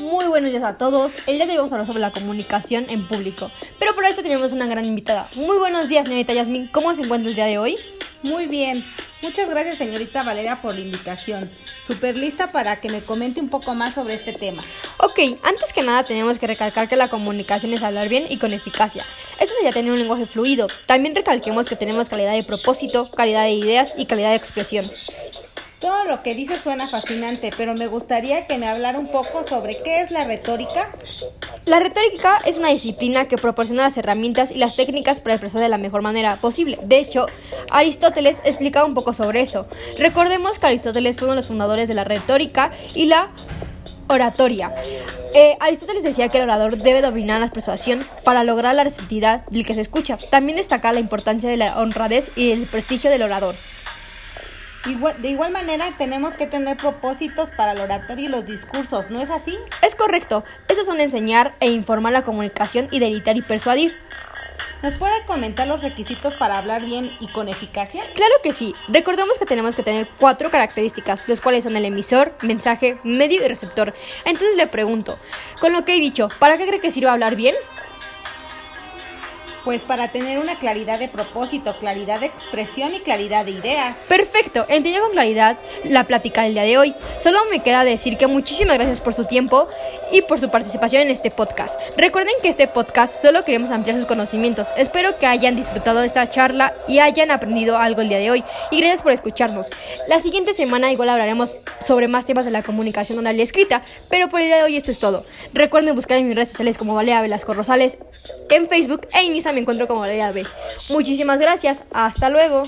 Muy buenos días a todos. El día de hoy vamos a hablar sobre la comunicación en público. Pero para esto tenemos una gran invitada. Muy buenos días, señorita Yasmin. ¿Cómo se encuentra el día de hoy? Muy bien. Muchas gracias, señorita Valeria, por la invitación. Súper lista para que me comente un poco más sobre este tema. Ok, antes que nada tenemos que recalcar que la comunicación es hablar bien y con eficacia. Esto sería tener un lenguaje fluido. También recalquemos que tenemos calidad de propósito, calidad de ideas y calidad de expresión. Todo lo que dice suena fascinante, pero me gustaría que me hablara un poco sobre qué es la retórica. La retórica es una disciplina que proporciona las herramientas y las técnicas para expresar de la mejor manera posible. De hecho, Aristóteles explicaba un poco sobre eso. Recordemos que Aristóteles fue uno de los fundadores de la retórica y la oratoria. Eh, Aristóteles decía que el orador debe dominar la persuasión para lograr la receptividad del que se escucha. También destaca la importancia de la honradez y el prestigio del orador de igual manera, tenemos que tener propósitos para el oratorio y los discursos, ¿no es así? Es correcto. Esos son enseñar e informar la comunicación y delitar y persuadir. ¿Nos puede comentar los requisitos para hablar bien y con eficacia? Claro que sí. Recordemos que tenemos que tener cuatro características, los cuales son el emisor, mensaje, medio y receptor. Entonces le pregunto, con lo que he dicho, ¿para qué cree que sirva hablar bien? Pues para tener una claridad de propósito, claridad de expresión y claridad de ideas. Perfecto, entiendo con claridad la plática del día de hoy. Solo me queda decir que muchísimas gracias por su tiempo y por su participación en este podcast. Recuerden que este podcast solo queremos ampliar sus conocimientos. Espero que hayan disfrutado de esta charla y hayan aprendido algo el día de hoy. Y gracias por escucharnos. La siguiente semana igual hablaremos sobre más temas de la comunicación oral y escrita, pero por el día de hoy esto es todo. Recuerden buscar en mis redes sociales como Valea Velasco Rosales en Facebook e Instagram me encuentro como Valeria B. Muchísimas gracias. Hasta luego.